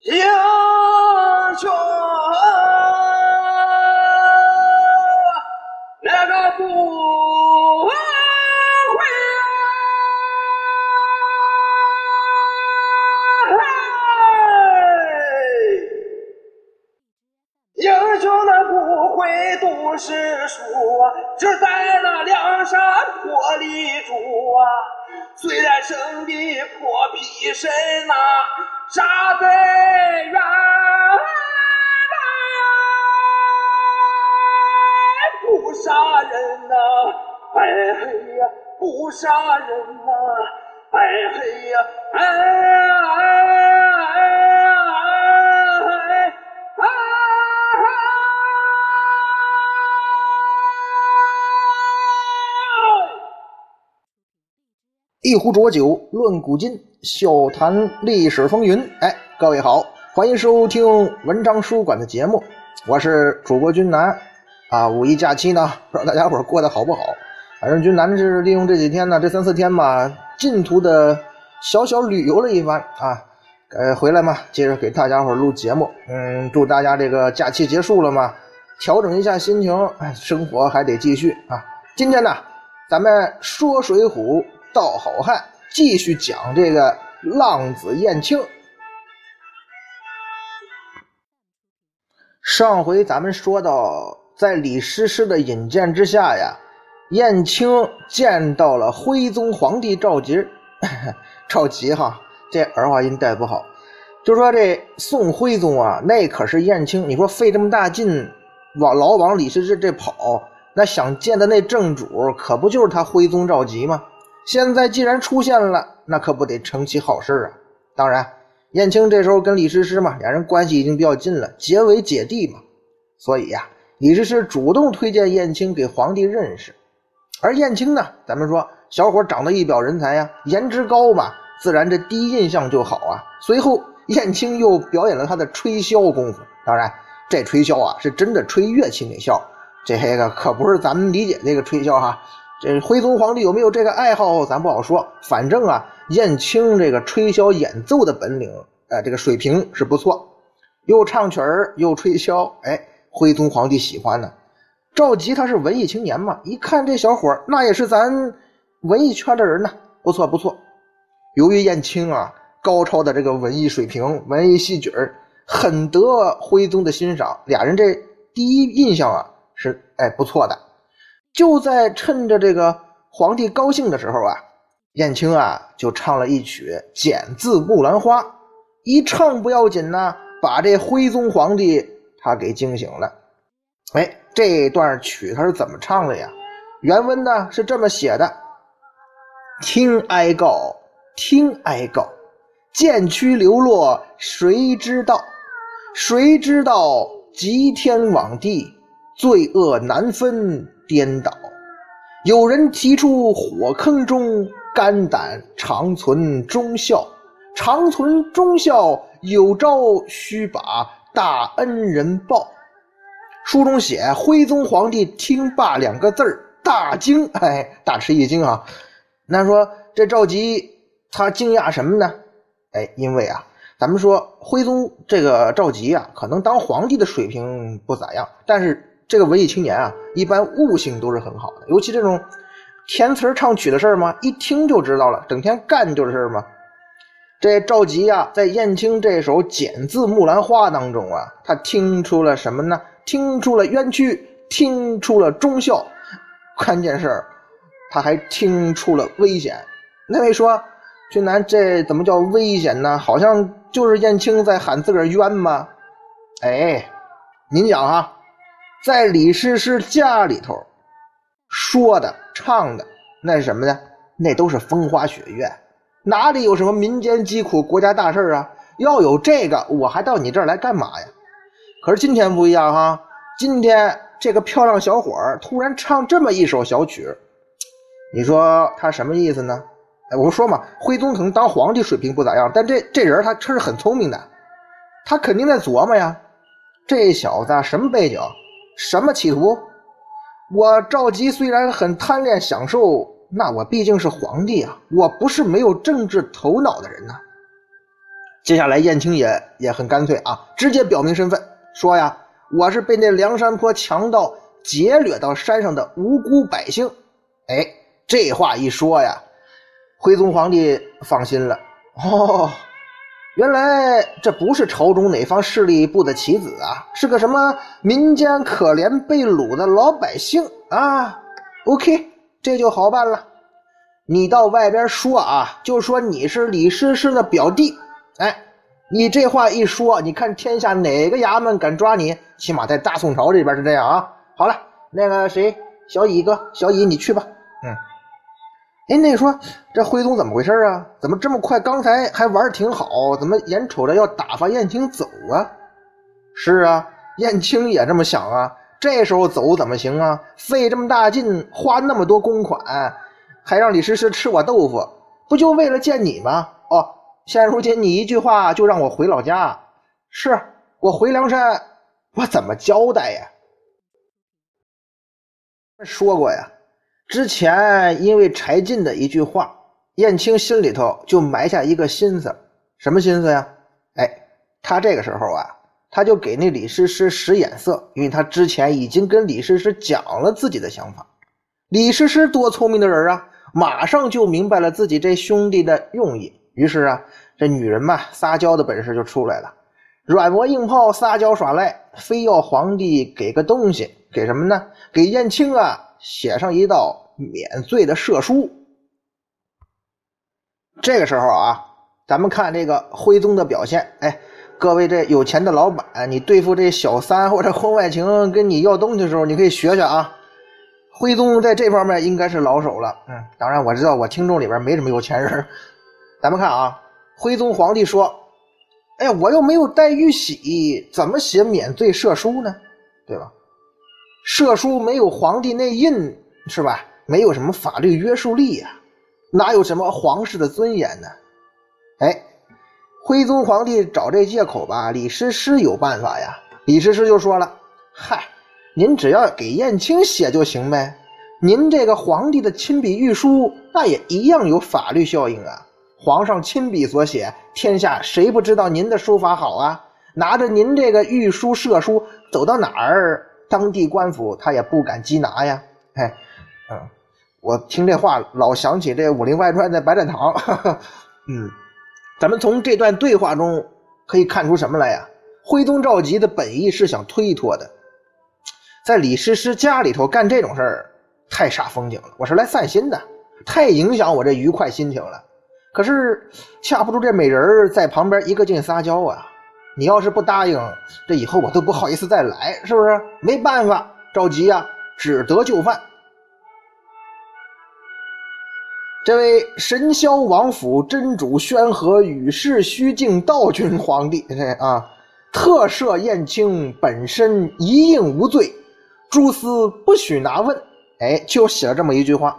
英雄那个不悔英雄那不会读诗书啊，只在那梁山泊里住啊。虽然生的破皮身呐、杀贼冤来，不杀人呐、哎嘿呀，不杀人呐、哎嘿呀，哎哎哎一壶浊酒论古今，笑谈历史风云。哎，各位好，欢迎收听文章书馆的节目，我是主播君南。啊，五一假期呢，不知道大家伙过得好不好？反正君南是利用这几天呢，这三四天吧，近途的小小旅游了一番啊。呃，回来嘛，接着给大家伙录节目。嗯，祝大家这个假期结束了嘛，调整一下心情，哎，生活还得继续啊。今天呢，咱们说《水浒》道好汉，继续讲这个浪子燕青。上回咱们说到，在李师师的引荐之下呀，燕青见到了徽宗皇帝赵佶。赵佶哈，这儿化音带不好，就说这宋徽宗啊，那可是燕青，你说费这么大劲往老往李师师这跑，那想见的那正主可不就是他徽宗赵佶吗？现在既然出现了，那可不得成其好事啊！当然，燕青这时候跟李师师嘛，两人关系已经比较近了，结为姐弟嘛。所以呀、李师师主动推荐燕青给皇帝认识。而燕青呢，咱们说小伙长得一表人才呀，颜值高嘛，自然这第一印象就好啊。随后，燕青又表演了他的吹箫功夫，当然，这吹箫啊是真的吹乐器那箫，这个可不是咱们理解这个吹箫哈。这徽宗皇帝有没有这个爱好，咱不好说。反正啊，燕青这个吹箫演奏的本领，呃，这个水平是不错，又唱曲儿又吹箫，哎，徽宗皇帝喜欢呢。赵佶他是文艺青年嘛，一看这小伙儿，那也是咱文艺圈的人呢，不错不错。由于燕青啊高超的这个文艺水平、文艺戏曲儿，很得徽宗的欣赏，俩人这第一印象啊是哎不错的。就在趁着这个皇帝高兴的时候啊，燕青啊就唱了一曲《剪字木兰花》，一唱不要紧呐，把这徽宗皇帝他给惊醒了。哎，这段曲他是怎么唱的呀？原文呢是这么写的：“听哀告，听哀告，剑躯流落谁知道？谁知道极天罔地，罪恶难分颠倒。有人提出火坑中，肝胆长存忠孝。长存忠孝，有朝须把大恩人报。”书中写徽宗皇帝听罢两个字儿，大惊，哎，大吃一惊啊！那说这赵佶他惊讶什么呢？哎，因为啊，咱们说徽宗这个赵佶啊，可能当皇帝的水平不咋样，但是这个文艺青年啊，一般悟性都是很好的，尤其这种填词唱曲的事儿嘛，一听就知道了，整天干就是事儿嘛。这赵佶呀，在燕青这首《剪字木兰花》当中啊，他听出了什么呢？听出了冤屈，听出了忠孝，关键是，他还听出了危险。那位说，俊南这怎么叫危险呢？好像就是燕青在喊自个儿冤吗？哎，您讲哈，在李师师家里头说的、唱的那是什么呢？那都是风花雪月，哪里有什么民间疾苦、国家大事啊？要有这个，我还到你这儿来干嘛呀？可是今天不一样哈，今天这个漂亮小伙儿突然唱这么一首小曲，你说他什么意思呢？哎，我说嘛，徽宗可能当皇帝水平不咋样，但这这人他他是很聪明的，他肯定在琢磨呀，这小子什么背景，什么企图？我赵佶虽然很贪恋享受，那我毕竟是皇帝啊，我不是没有政治头脑的人呐。接下来燕青也也很干脆啊，直接表明身份，说呀，我是被那梁山坡强盗劫掠到山上的无辜百姓。哎，这话一说呀，徽宗皇帝放心了。哦，原来这不是朝中哪方势力部的棋子啊，是个什么民间可怜被掳的老百姓啊。OK，这就好办了。你到外边说啊，就说你是李师师的表弟。哎，你这话一说，你看天下哪个衙门敢抓你？起码在大宋朝这边是这样啊。好了，那个谁，小乙哥，小乙你去吧。嗯。哎，那说这徽宗怎么回事啊？怎么这么快？刚才还玩挺好，怎么眼瞅着要打发燕青走啊？是啊，燕青也这么想啊。这时候走怎么行啊？费这么大劲，花那么多公款，还让李师师吃我豆腐，不就为了见你吗？哦。现如今你一句话就让我回老家，是我回梁山，我怎么交代呀？说过呀，之前因为柴进的一句话，燕青心里头就埋下一个心思，什么心思呀？哎，他这个时候啊，他就给那李师师使眼色，因为他之前已经跟李师师讲了自己的想法。李师师多聪明的人啊，马上就明白了自己这兄弟的用意。于是啊，这女人嘛，撒娇的本事就出来了，软磨硬泡，撒娇耍赖，非要皇帝给个东西，给什么呢？给燕青啊写上一道免罪的赦书。这个时候啊，咱们看这个徽宗的表现，哎，各位这有钱的老板，你对付这小三或者婚外情跟你要东西的时候，你可以学学啊。徽宗在这方面应该是老手了，嗯，当然我知道我听众里边没什么有钱人。咱们看啊，徽宗皇帝说：“哎呀，我又没有带玉玺，怎么写免罪赦书呢？对吧？赦书没有皇帝内印，是吧？没有什么法律约束力呀，哪有什么皇室的尊严呢？”哎，徽宗皇帝找这借口吧，李师师有办法呀。李师师就说了：“嗨，您只要给燕青写就行呗，您这个皇帝的亲笔御书，那也一样有法律效应啊。”皇上亲笔所写，天下谁不知道您的书法好啊？拿着您这个御书赦书，走到哪儿，当地官府他也不敢缉拿呀。嘿，嗯，我听这话老想起这《武林外传》的白展堂。嗯，咱们从这段对话中可以看出什么来呀？徽宗赵佶的本意是想推脱的，在李师师家里头干这种事儿太煞风景了。我是来散心的，太影响我这愉快心情了。可是，架不住这美人在旁边一个劲撒娇啊！你要是不答应，这以后我都不好意思再来，是不是？没办法，着急呀，只得就范。这位神霄王府真主宣和与世虚境道君皇帝，这啊，特赦燕青本身一应无罪，诸司不许拿问。哎，就写了这么一句话。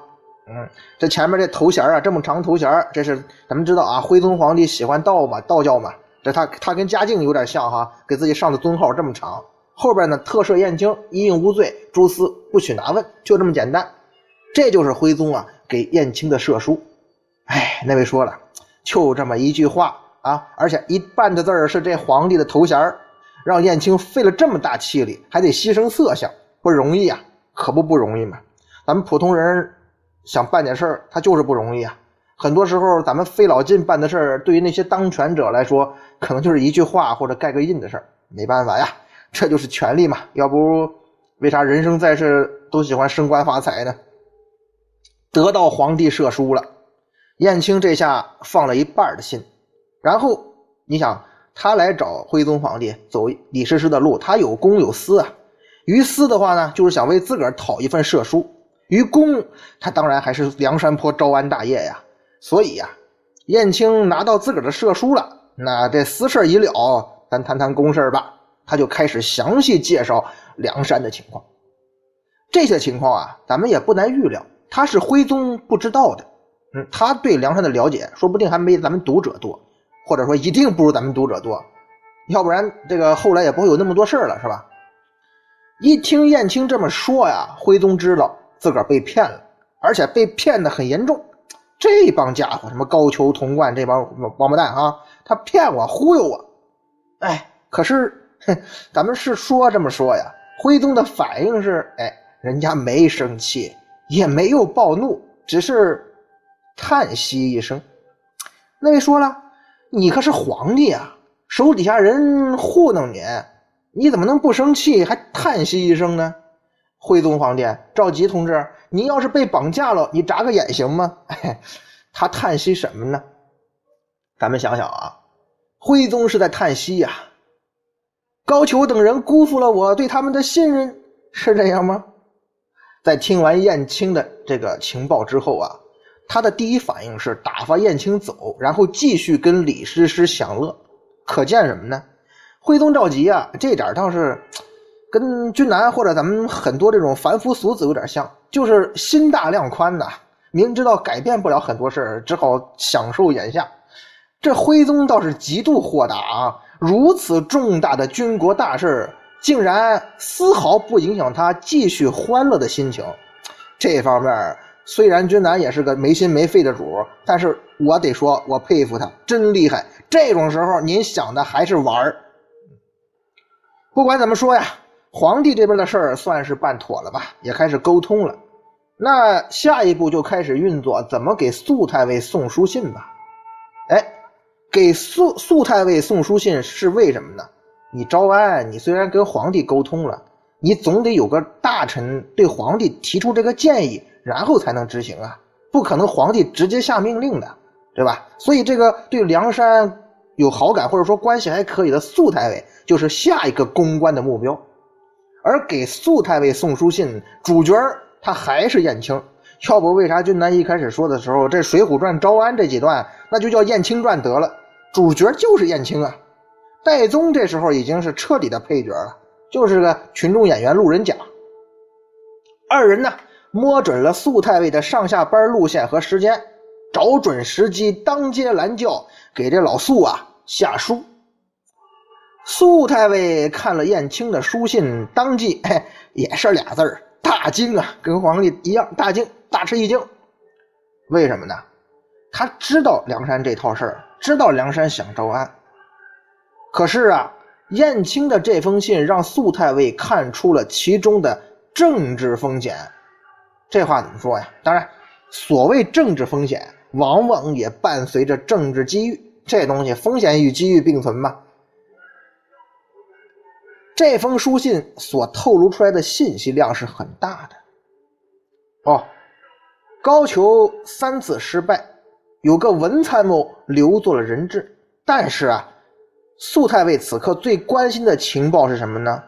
嗯，这前面这头衔啊，这么长头衔这是咱们知道啊，徽宗皇帝喜欢道嘛，道教嘛，这他他跟嘉靖有点像哈，给自己上的尊号这么长。后边呢，特赦燕青一应无罪，诸司不许拿问，就这么简单。这就是徽宗啊给燕青的赦书。哎，那位说了，就这么一句话啊，而且一半的字是这皇帝的头衔让燕青费了这么大气力，还得牺牲色相，不容易啊，可不不容易嘛。咱们普通人。想办点事儿，他就是不容易啊。很多时候，咱们费老劲办的事儿，对于那些当权者来说，可能就是一句话或者盖个印的事儿。没办法呀，这就是权力嘛。要不，为啥人生在世都喜欢升官发财呢？得到皇帝赦书了，燕青这下放了一半的心。然后，你想，他来找徽宗皇帝走李师师的路，他有公有私啊。于私的话呢，就是想为自个儿讨一份赦书。于公，他当然还是梁山坡招安大业呀。所以呀，燕青拿到自个儿的射书了，那这私事一了，咱谈谈公事吧。他就开始详细介绍梁山的情况。这些情况啊，咱们也不难预料，他是徽宗不知道的。嗯，他对梁山的了解，说不定还没咱们读者多，或者说一定不如咱们读者多。要不然，这个后来也不会有那么多事儿了，是吧？一听燕青这么说呀，徽宗知道。自个儿被骗了，而且被骗的很严重。这帮家伙，什么高俅、童贯这帮王八蛋啊，他骗我忽悠我。哎，可是，咱们是说这么说呀。徽宗的反应是，哎，人家没生气，也没有暴怒，只是叹息一声。那位说了，你可是皇帝啊，手底下人糊弄你，你怎么能不生气还叹息一声呢？徽宗皇帝赵佶同志，你要是被绑架了，你眨个眼行吗？他叹息什么呢？咱们想想啊，徽宗是在叹息呀。高俅等人辜负了我对他们的信任，是这样吗？在听完燕青的这个情报之后啊，他的第一反应是打发燕青走，然后继续跟李师师享乐。可见什么呢？徽宗赵佶啊，这点倒是跟君南或者咱们很多这种凡夫俗子有点像，就是心大量宽呐。明知道改变不了很多事只好享受眼下。这徽宗倒是极度豁达啊。如此重大的军国大事，竟然丝毫不影响他继续欢乐的心情。这方面，虽然君南也是个没心没肺的主，但是我得说，我佩服他，真厉害。这种时候，您想的还是玩儿。不管怎么说呀，皇帝这边的事儿算是办妥了吧，也开始沟通了。那下一步就开始运作，怎么给肃太尉送书信吧？哎。给肃肃太尉送书信是为什么呢？你招安，你虽然跟皇帝沟通了，你总得有个大臣对皇帝提出这个建议，然后才能执行啊，不可能皇帝直接下命令的，对吧？所以这个对梁山有好感或者说关系还可以的肃太尉，就是下一个公关的目标。而给肃太尉送书信，主角他还是燕青。要不为啥君南一开始说的时候，这《水浒传》招安这几段，那就叫燕青传得了。主角就是燕青啊，戴宗这时候已经是彻底的配角了，就是个群众演员、路人甲。二人呢，摸准了肃太尉的上下班路线和时间，找准时机，当街拦轿给这老肃啊下书。肃太尉看了燕青的书信，当即也是俩字儿：大惊啊，跟皇帝一样，大惊，大吃一惊。为什么呢？他知道梁山这套事儿。知道梁山想招安，可是啊，燕青的这封信让肃太尉看出了其中的政治风险。这话怎么说呀？当然，所谓政治风险，往往也伴随着政治机遇。这东西风险与机遇并存嘛。这封书信所透露出来的信息量是很大的。哦，高俅三次失败。有个文参谋留做了人质，但是啊，肃太尉此刻最关心的情报是什么呢？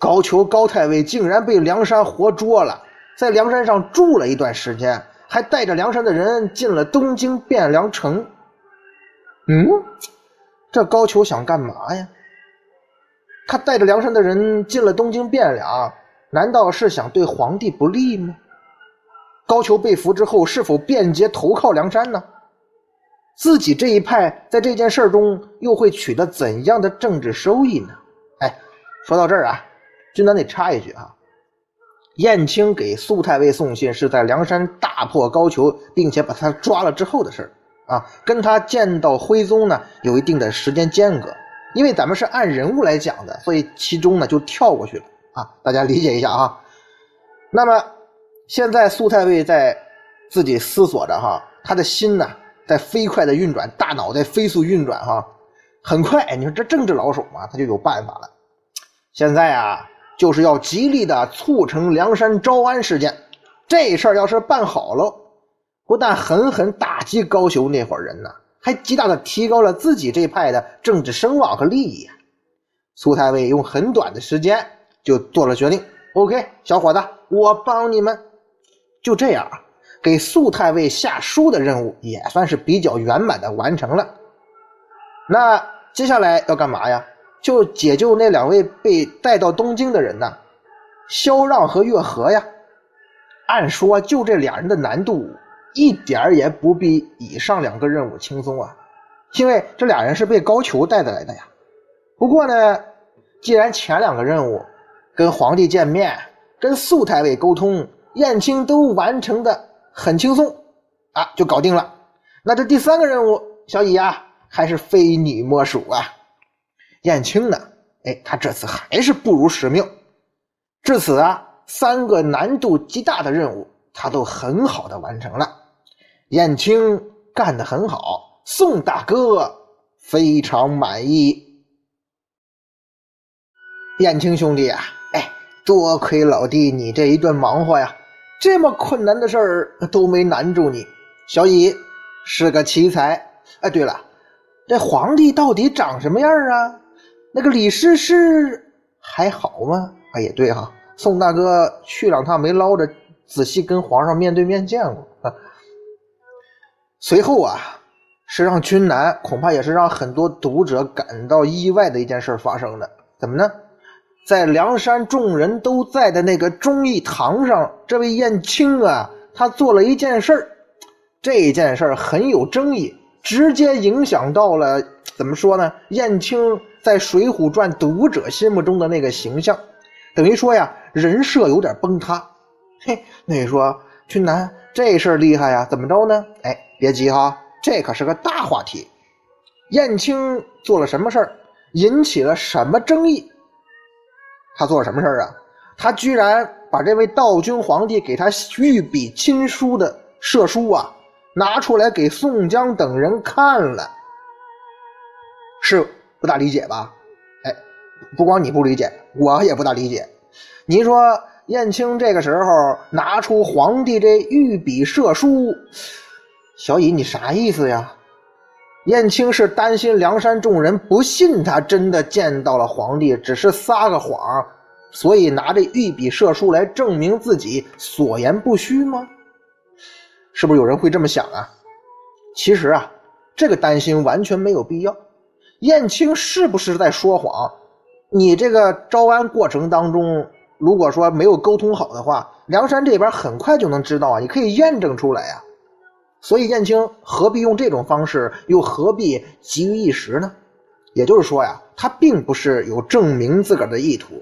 高俅高太尉竟然被梁山活捉了，在梁山上住了一段时间，还带着梁山的人进了东京汴梁城。嗯，这高俅想干嘛呀？他带着梁山的人进了东京汴梁，难道是想对皇帝不利吗？高俅被俘之后，是否便捷投靠梁山呢？自己这一派在这件事中又会取得怎样的政治收益呢？哎，说到这儿啊，君南得插一句啊，燕青给苏太尉送信是在梁山大破高俅，并且把他抓了之后的事儿啊，跟他见到徽宗呢有一定的时间间隔，因为咱们是按人物来讲的，所以其中呢就跳过去了啊，大家理解一下啊。那么现在苏太尉在自己思索着哈，他的心呢。在飞快的运转，大脑在飞速运转，哈，很快，你说这政治老手嘛，他就有办法了。现在啊，就是要极力的促成梁山招安事件。这事儿要是办好了，不但狠狠打击高俅那伙人呢，还极大的提高了自己这派的政治声望和利益。苏太尉用很短的时间就做了决定。OK，小伙子，我帮你们。就这样。给苏太尉下书的任务也算是比较圆满的完成了。那接下来要干嘛呀？就解救那两位被带到东京的人呢？萧让和月和呀。按说就这俩人的难度一点儿也不比以上两个任务轻松啊，因为这俩人是被高俅带的来的呀。不过呢，既然前两个任务跟皇帝见面、跟肃太尉沟通、燕青都完成的。很轻松，啊，就搞定了。那这第三个任务，小乙呀，还是非你莫属啊！燕青呢？哎，他这次还是不辱使命。至此啊，三个难度极大的任务，他都很好的完成了。燕青干得很好，宋大哥非常满意。燕青兄弟啊，哎，多亏老弟你这一顿忙活呀，这么困难的事儿都没难住你。小乙是个奇才。哎，对了，这皇帝到底长什么样啊？那个李师师还好吗？哎，也对哈，宋大哥去两趟没捞着仔细跟皇上面对面见过。随后啊，是让君南恐怕也是让很多读者感到意外的一件事发生的。怎么呢？在梁山众人都在的那个忠义堂上，这位燕青啊，他做了一件事儿。这件事儿很有争议，直接影响到了怎么说呢？燕青在《水浒传》读者心目中的那个形象，等于说呀，人设有点崩塌。嘿，那你说君南这事儿厉害呀？怎么着呢？哎，别急哈，这可是个大话题。燕青做了什么事儿，引起了什么争议？他做了什么事儿啊？他居然把这位道君皇帝给他御笔亲书的射书啊，拿出来给宋江等人看了，是不大理解吧？哎，不光你不理解，我也不大理解。您说燕青这个时候拿出皇帝这御笔射书，小乙你啥意思呀？燕青是担心梁山众人不信他真的见到了皇帝，只是撒个谎，所以拿着御笔射书来证明自己所言不虚吗？是不是有人会这么想啊？其实啊，这个担心完全没有必要。燕青是不是在说谎？你这个招安过程当中，如果说没有沟通好的话，梁山这边很快就能知道啊，你可以验证出来呀。所以燕青何必用这种方式，又何必急于一时呢？也就是说呀，他并不是有证明自个儿的意图。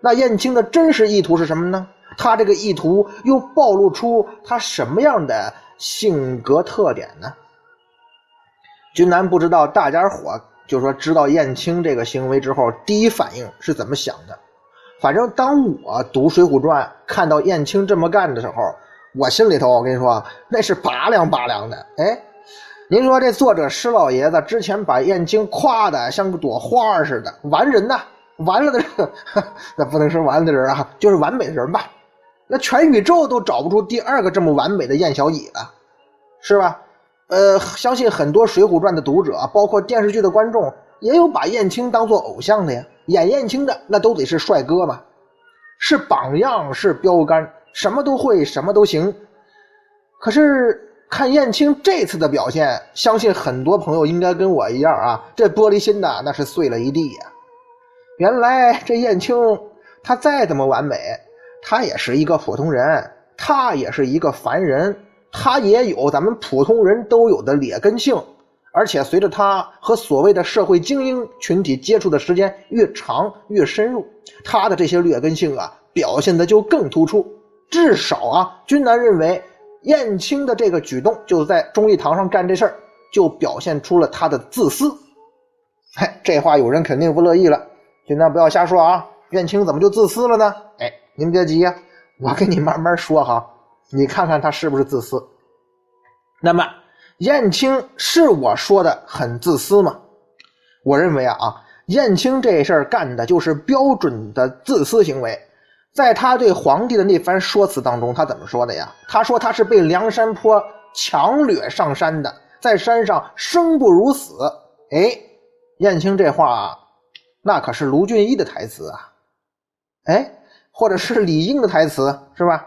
那燕青的真实意图是什么呢？他这个意图又暴露出他什么样的性格特点呢？君南不知道大家伙就说知道燕青这个行为之后，第一反应是怎么想的。反正当我读《水浒传》看到燕青这么干的时候。我心里头，我跟你说，那是拔凉拔凉的。哎，您说这作者施老爷子之前把燕青夸的像个朵花似的，完人呐，完了的人，那不能说完了的人啊，就是完美的人吧？那全宇宙都找不出第二个这么完美的燕小乙了，是吧？呃，相信很多《水浒传》的读者，包括电视剧的观众，也有把燕青当做偶像的呀。演燕青的那都得是帅哥嘛，是榜样，是标杆。什么都会，什么都行。可是看燕青这次的表现，相信很多朋友应该跟我一样啊，这玻璃心呐，那是碎了一地呀。原来这燕青，他再怎么完美，他也是一个普通人，他也是一个凡人，他也有咱们普通人都有的劣根性。而且随着他和所谓的社会精英群体接触的时间越长越深入，他的这些劣根性啊，表现的就更突出。至少啊，君南认为燕青的这个举动，就在忠义堂上干这事儿，就表现出了他的自私。嗨，这话有人肯定不乐意了。君南不要瞎说啊，燕青怎么就自私了呢？哎，您别急呀，我跟你慢慢说哈，你看看他是不是自私。那么，燕青是我说的很自私吗？我认为啊啊，燕青这事儿干的就是标准的自私行为。在他对皇帝的那番说辞当中，他怎么说的呀？他说他是被梁山坡强掠上山的，在山上生不如死。哎，燕青这话，那可是卢俊义的台词啊！哎，或者是李应的台词是吧？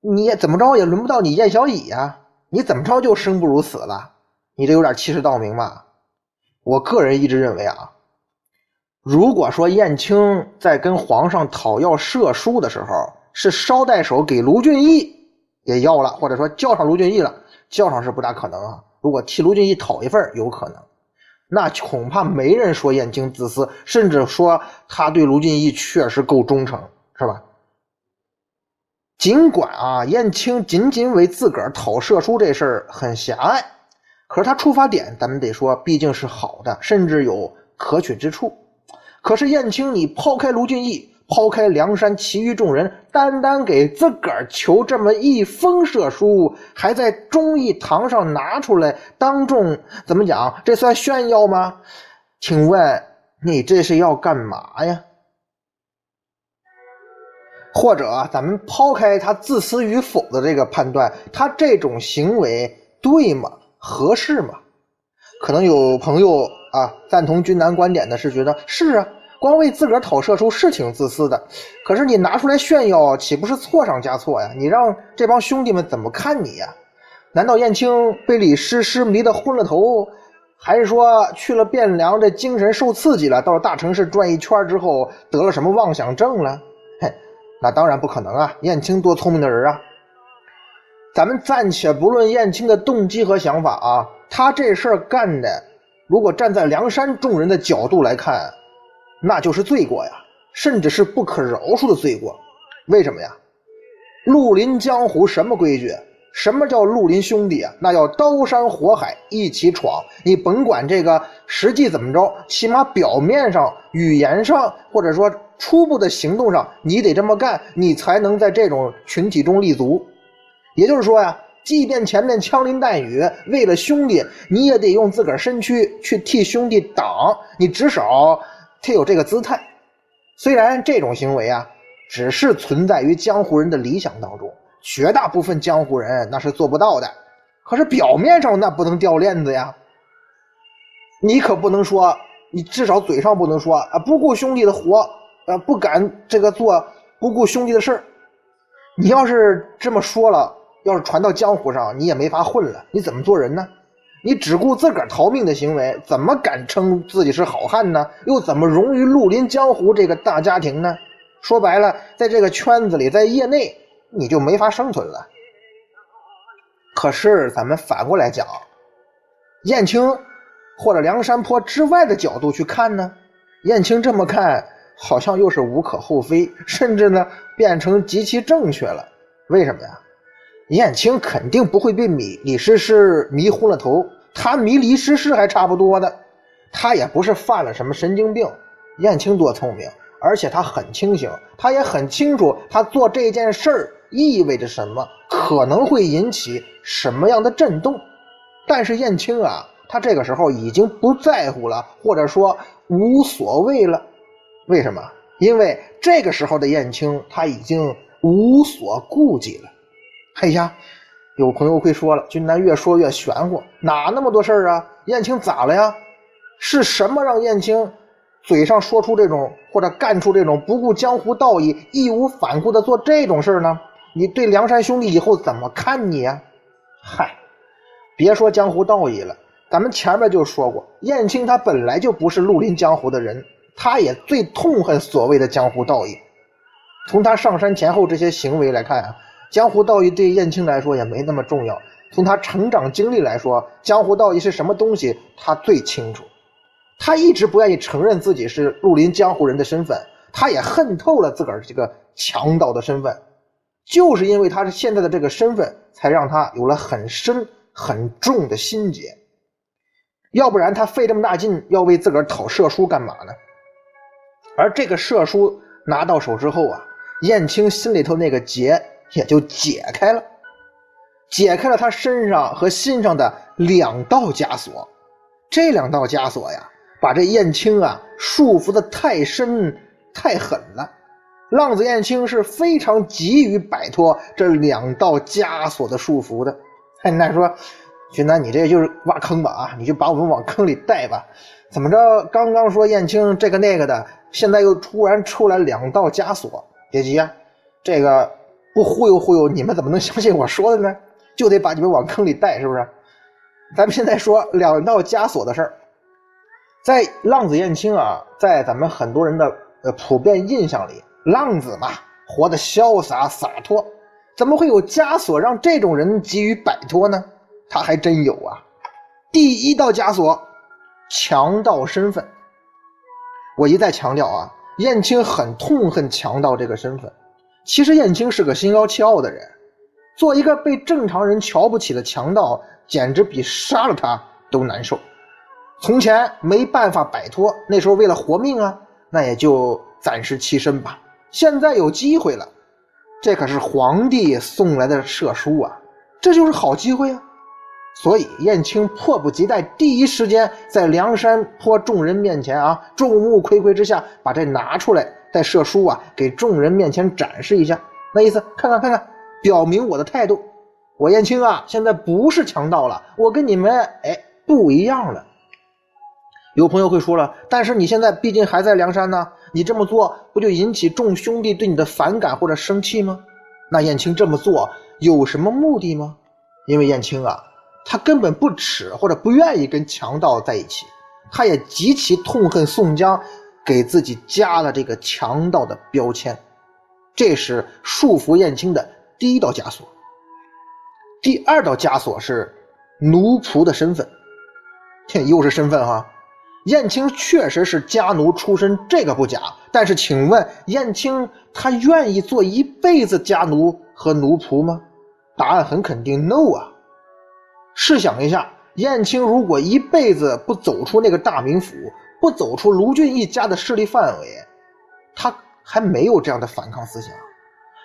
你怎么着也轮不到你燕小乙呀？你怎么着就生不如死了？你这有点欺世盗名吧！我个人一直认为啊。如果说燕青在跟皇上讨要赦书的时候，是捎带手给卢俊义也要了，或者说叫上卢俊义了，叫上是不大可能啊。如果替卢俊义讨一份，有可能，那恐怕没人说燕青自私，甚至说他对卢俊义确实够忠诚，是吧？尽管啊，燕青仅仅为自个儿讨射书这事儿很狭隘，可是他出发点，咱们得说毕竟是好的，甚至有可取之处。可是燕青，你抛开卢俊义，抛开梁山其余众人，单单给自个儿求这么一封射书，还在忠义堂上拿出来当众怎么讲？这算炫耀吗？请问你这是要干嘛呀？或者咱们抛开他自私与否的这个判断，他这种行为对吗？合适吗？可能有朋友啊赞同军南观点的是觉得是啊，光为自个儿讨射出是挺自私的。可是你拿出来炫耀，岂不是错上加错呀？你让这帮兄弟们怎么看你呀？难道燕青被李师师迷得昏了头，还是说去了汴梁这精神受刺激了，到了大城市转一圈之后得了什么妄想症了？那当然不可能啊！燕青多聪明的人啊！咱们暂且不论燕青的动机和想法啊，他这事儿干的，如果站在梁山众人的角度来看，那就是罪过呀，甚至是不可饶恕的罪过。为什么呀？绿林江湖什么规矩？什么叫绿林兄弟啊？那叫刀山火海一起闯。你甭管这个实际怎么着，起码表面上、语言上，或者说初步的行动上，你得这么干，你才能在这种群体中立足。也就是说呀，即便前面枪林弹雨，为了兄弟，你也得用自个儿身躯去替兄弟挡。你至少得有这个姿态。虽然这种行为啊，只是存在于江湖人的理想当中，绝大部分江湖人那是做不到的。可是表面上那不能掉链子呀。你可不能说，你至少嘴上不能说啊，不顾兄弟的活，呃，不敢这个做不顾兄弟的事儿。你要是这么说了。要是传到江湖上，你也没法混了。你怎么做人呢？你只顾自个儿逃命的行为，怎么敢称自己是好汉呢？又怎么融于绿林江湖这个大家庭呢？说白了，在这个圈子里，在业内，你就没法生存了。可是咱们反过来讲，燕青或者梁山坡之外的角度去看呢？燕青这么看，好像又是无可厚非，甚至呢，变成极其正确了。为什么呀？燕青肯定不会被米李师师迷昏了头，他迷李师师还差不多的，他也不是犯了什么神经病。燕青多聪明，而且他很清醒，他也很清楚他做这件事儿意味着什么，可能会引起什么样的震动。但是燕青啊，他这个时候已经不在乎了，或者说无所谓了。为什么？因为这个时候的燕青他已经无所顾忌了。哎呀，有朋友会说了，君南越说越玄乎，哪那么多事儿啊？燕青咋了呀？是什么让燕青嘴上说出这种，或者干出这种不顾江湖道义、义无反顾的做这种事儿呢？你对梁山兄弟以后怎么看你呀？嗨，别说江湖道义了，咱们前面就说过，燕青他本来就不是绿林江湖的人，他也最痛恨所谓的江湖道义。从他上山前后这些行为来看啊。江湖道义对燕青来说也没那么重要。从他成长经历来说，江湖道义是什么东西，他最清楚。他一直不愿意承认自己是绿林江湖人的身份，他也恨透了自个儿这个强盗的身份。就是因为他是现在的这个身份，才让他有了很深很重的心结。要不然他费这么大劲要为自个儿讨射书干嘛呢？而这个射书拿到手之后啊，燕青心里头那个结。也就解开了，解开了他身上和心上的两道枷锁。这两道枷锁呀，把这燕青啊束缚的太深太狠了。浪子燕青是非常急于摆脱这两道枷锁的束缚的。哎，那说，君南，你这就是挖坑吧？啊，你就把我们往坑里带吧。怎么着？刚刚说燕青这个那个的，现在又突然出来两道枷锁。别急啊，这个。不忽悠忽悠，你们怎么能相信我说的呢？就得把你们往坑里带，是不是？咱们现在说两道枷锁的事儿，在浪子燕青啊，在咱们很多人的呃普遍印象里，浪子嘛，活得潇洒洒脱，怎么会有枷锁让这种人急于摆脱呢？他还真有啊！第一道枷锁，强盗身份。我一再强调啊，燕青很痛恨强盗这个身份。其实燕青是个心高气傲的人，做一个被正常人瞧不起的强盗，简直比杀了他都难受。从前没办法摆脱，那时候为了活命啊，那也就暂时栖身吧。现在有机会了，这可是皇帝送来的赦书啊，这就是好机会啊。所以燕青迫不及待，第一时间在梁山坡众人面前啊，众目睽睽之下把这拿出来，带赦书啊，给众人面前展示一下。那意思，看看看看。表明我的态度，我燕青啊，现在不是强盗了，我跟你们哎不一样了。有朋友会说了，但是你现在毕竟还在梁山呢，你这么做不就引起众兄弟对你的反感或者生气吗？那燕青这么做有什么目的吗？因为燕青啊，他根本不耻或者不愿意跟强盗在一起，他也极其痛恨宋江给自己加了这个强盗的标签，这是束缚燕青的。第一道枷锁，第二道枷锁是奴仆的身份，又是身份哈。燕青确实是家奴出身，这个不假。但是，请问燕青他愿意做一辈子家奴和奴仆吗？答案很肯定，no 啊。试想一下，燕青如果一辈子不走出那个大名府，不走出卢俊义家的势力范围，他还没有这样的反抗思想。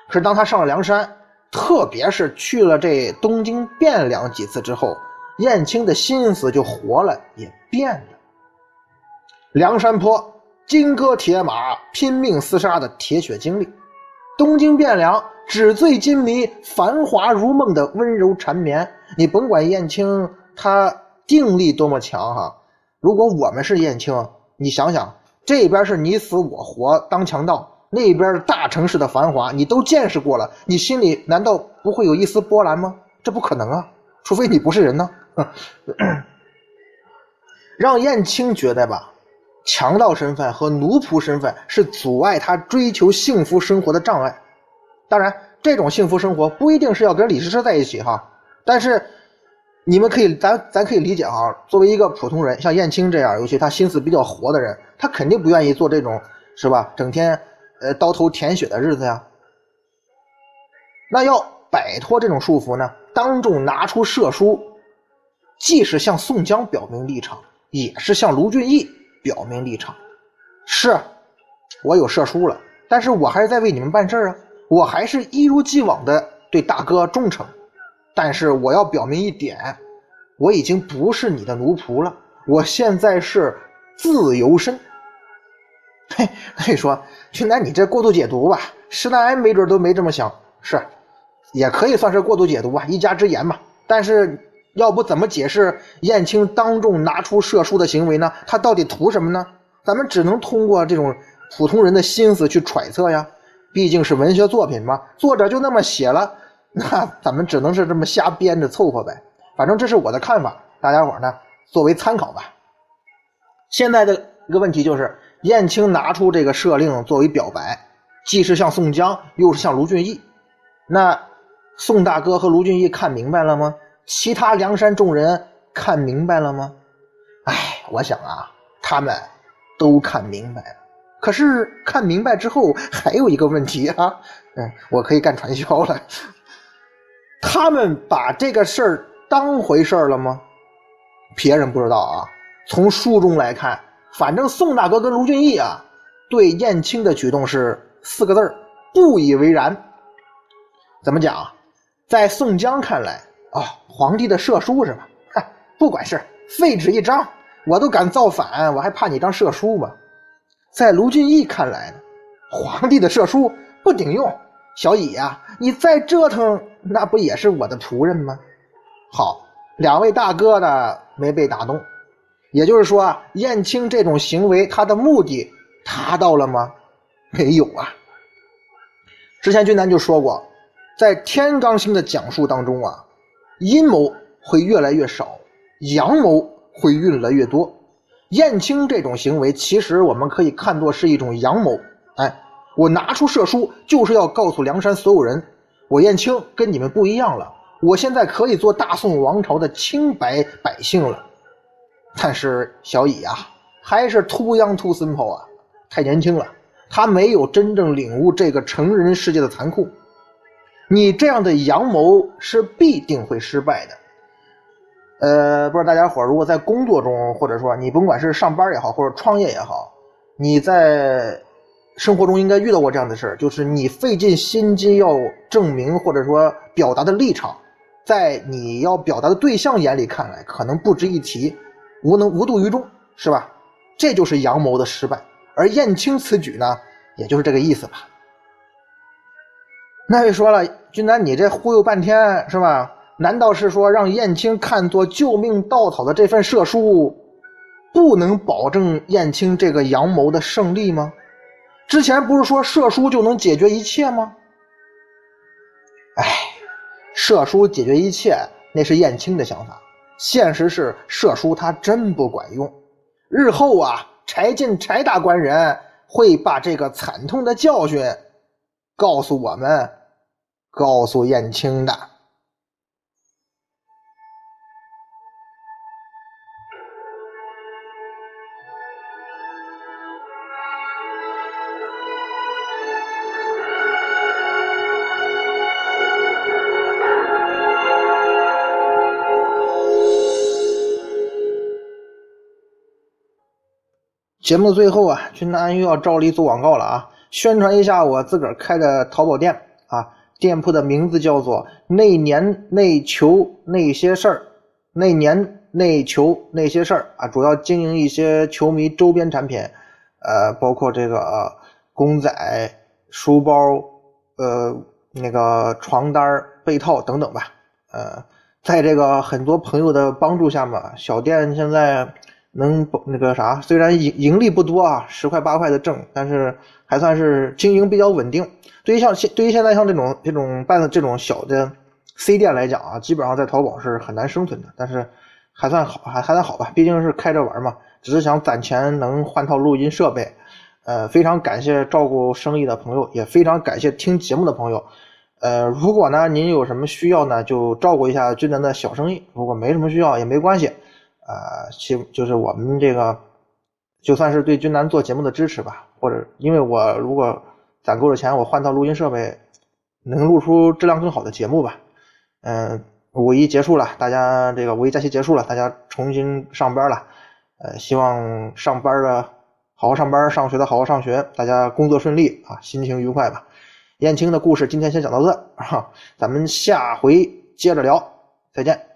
可是当他上了梁山，特别是去了这东京汴梁几次之后，燕青的心思就活了，也变了。梁山坡金戈铁马拼命厮杀的铁血经历，东京汴梁纸醉金迷、繁华如梦的温柔缠绵。你甭管燕青他定力多么强哈，如果我们是燕青，你想想，这边是你死我活当强盗。那边大城市的繁华，你都见识过了，你心里难道不会有一丝波澜吗？这不可能啊，除非你不是人呢。让燕青觉得吧，强盗身份和奴仆身份是阻碍他追求幸福生活的障碍。当然，这种幸福生活不一定是要跟李师师在一起哈。但是，你们可以，咱咱可以理解哈。作为一个普通人，像燕青这样，尤其他心思比较活的人，他肯定不愿意做这种，是吧？整天。呃，刀头舔血的日子呀，那要摆脱这种束缚呢，当众拿出赦书，既是向宋江表明立场，也是向卢俊义表明立场。是，我有赦书了，但是我还是在为你们办事啊，我还是一如既往的对大哥忠诚。但是我要表明一点，我已经不是你的奴仆了，我现在是自由身。嘿，那你说，俊南，你这过度解读吧？施耐庵没准都没这么想，是，也可以算是过度解读吧，一家之言嘛。但是，要不怎么解释燕青当众拿出射书的行为呢？他到底图什么呢？咱们只能通过这种普通人的心思去揣测呀。毕竟是文学作品嘛，作者就那么写了，那咱们只能是这么瞎编着凑合呗。反正这是我的看法，大家伙呢作为参考吧。现在的一个问题就是。燕青拿出这个赦令作为表白，既是向宋江，又是向卢俊义。那宋大哥和卢俊义看明白了吗？其他梁山众人看明白了吗？哎，我想啊，他们都看明白了。可是看明白之后，还有一个问题啊，嗯，我可以干传销了。他们把这个事儿当回事儿了吗？别人不知道啊，从书中来看。反正宋大哥跟卢俊义啊，对燕青的举动是四个字儿不以为然。怎么讲？在宋江看来哦，皇帝的赦书是吧？哈，不管事废纸一张，我都敢造反，我还怕你张赦书吗？在卢俊义看来呢，皇帝的赦书不顶用，小乙呀，你再折腾，那不也是我的仆人吗？好，两位大哥呢没被打动。也就是说啊，燕青这种行为，他的目的达到了吗？没有啊。之前君南就说过，在天罡星的讲述当中啊，阴谋会越来越少，阳谋会越来越多。燕青这种行为，其实我们可以看作是一种阳谋。哎，我拿出射书，就是要告诉梁山所有人，我燕青跟你们不一样了，我现在可以做大宋王朝的清白百姓了。但是小乙啊，还是 too young too simple 啊，太年轻了，他没有真正领悟这个成人世界的残酷。你这样的阳谋是必定会失败的。呃，不知道大家伙如果在工作中，或者说你甭管是上班也好，或者创业也好，你在生活中应该遇到过这样的事儿，就是你费尽心机要证明或者说表达的立场，在你要表达的对象眼里看来可能不值一提，无能无度于衷，是吧？这就是阳谋的失败。而燕青此举呢，也就是这个意思吧。那位说了，君南，你这忽悠半天是吧？难道是说让燕青看作救命稻草的这份射书，不能保证燕青这个阳谋的胜利吗？之前不是说射书就能解决一切吗？哎，射书解决一切那是燕青的想法，现实是射书它真不管用。日后啊，柴进柴大官人会把这个惨痛的教训告诉我们，告诉燕青的。节目最后啊，君南又要照例做广告了啊！宣传一下我自个儿开的淘宝店啊，店铺的名字叫做“内年内球那些事儿”，内年内球那些事儿啊，主要经营一些球迷周边产品，呃，包括这个公仔、书包、呃，那个床单、被套等等吧。呃，在这个很多朋友的帮助下嘛，小店现在。能那个啥，虽然盈盈利不多啊，十块八块的挣，但是还算是经营比较稳定。对于像现对于现在像这种这种办的这种小的 C 店来讲啊，基本上在淘宝是很难生存的。但是还算好，还还算好吧，毕竟是开着玩嘛，只是想攒钱能换套录音设备。呃，非常感谢照顾生意的朋友，也非常感谢听节目的朋友。呃，如果呢您有什么需要呢，就照顾一下军南的小生意。如果没什么需要也没关系。呃，其就是我们这个，就算是对军南做节目的支持吧，或者因为我如果攒够了钱，我换套录音设备，能录出质量更好的节目吧。嗯，五一结束了，大家这个五一假期结束了，大家重新上班了。呃，希望上班的好好上班，上学的好好上学，大家工作顺利啊，心情愉快吧。燕青的故事今天先讲到这，哈，咱们下回接着聊，再见。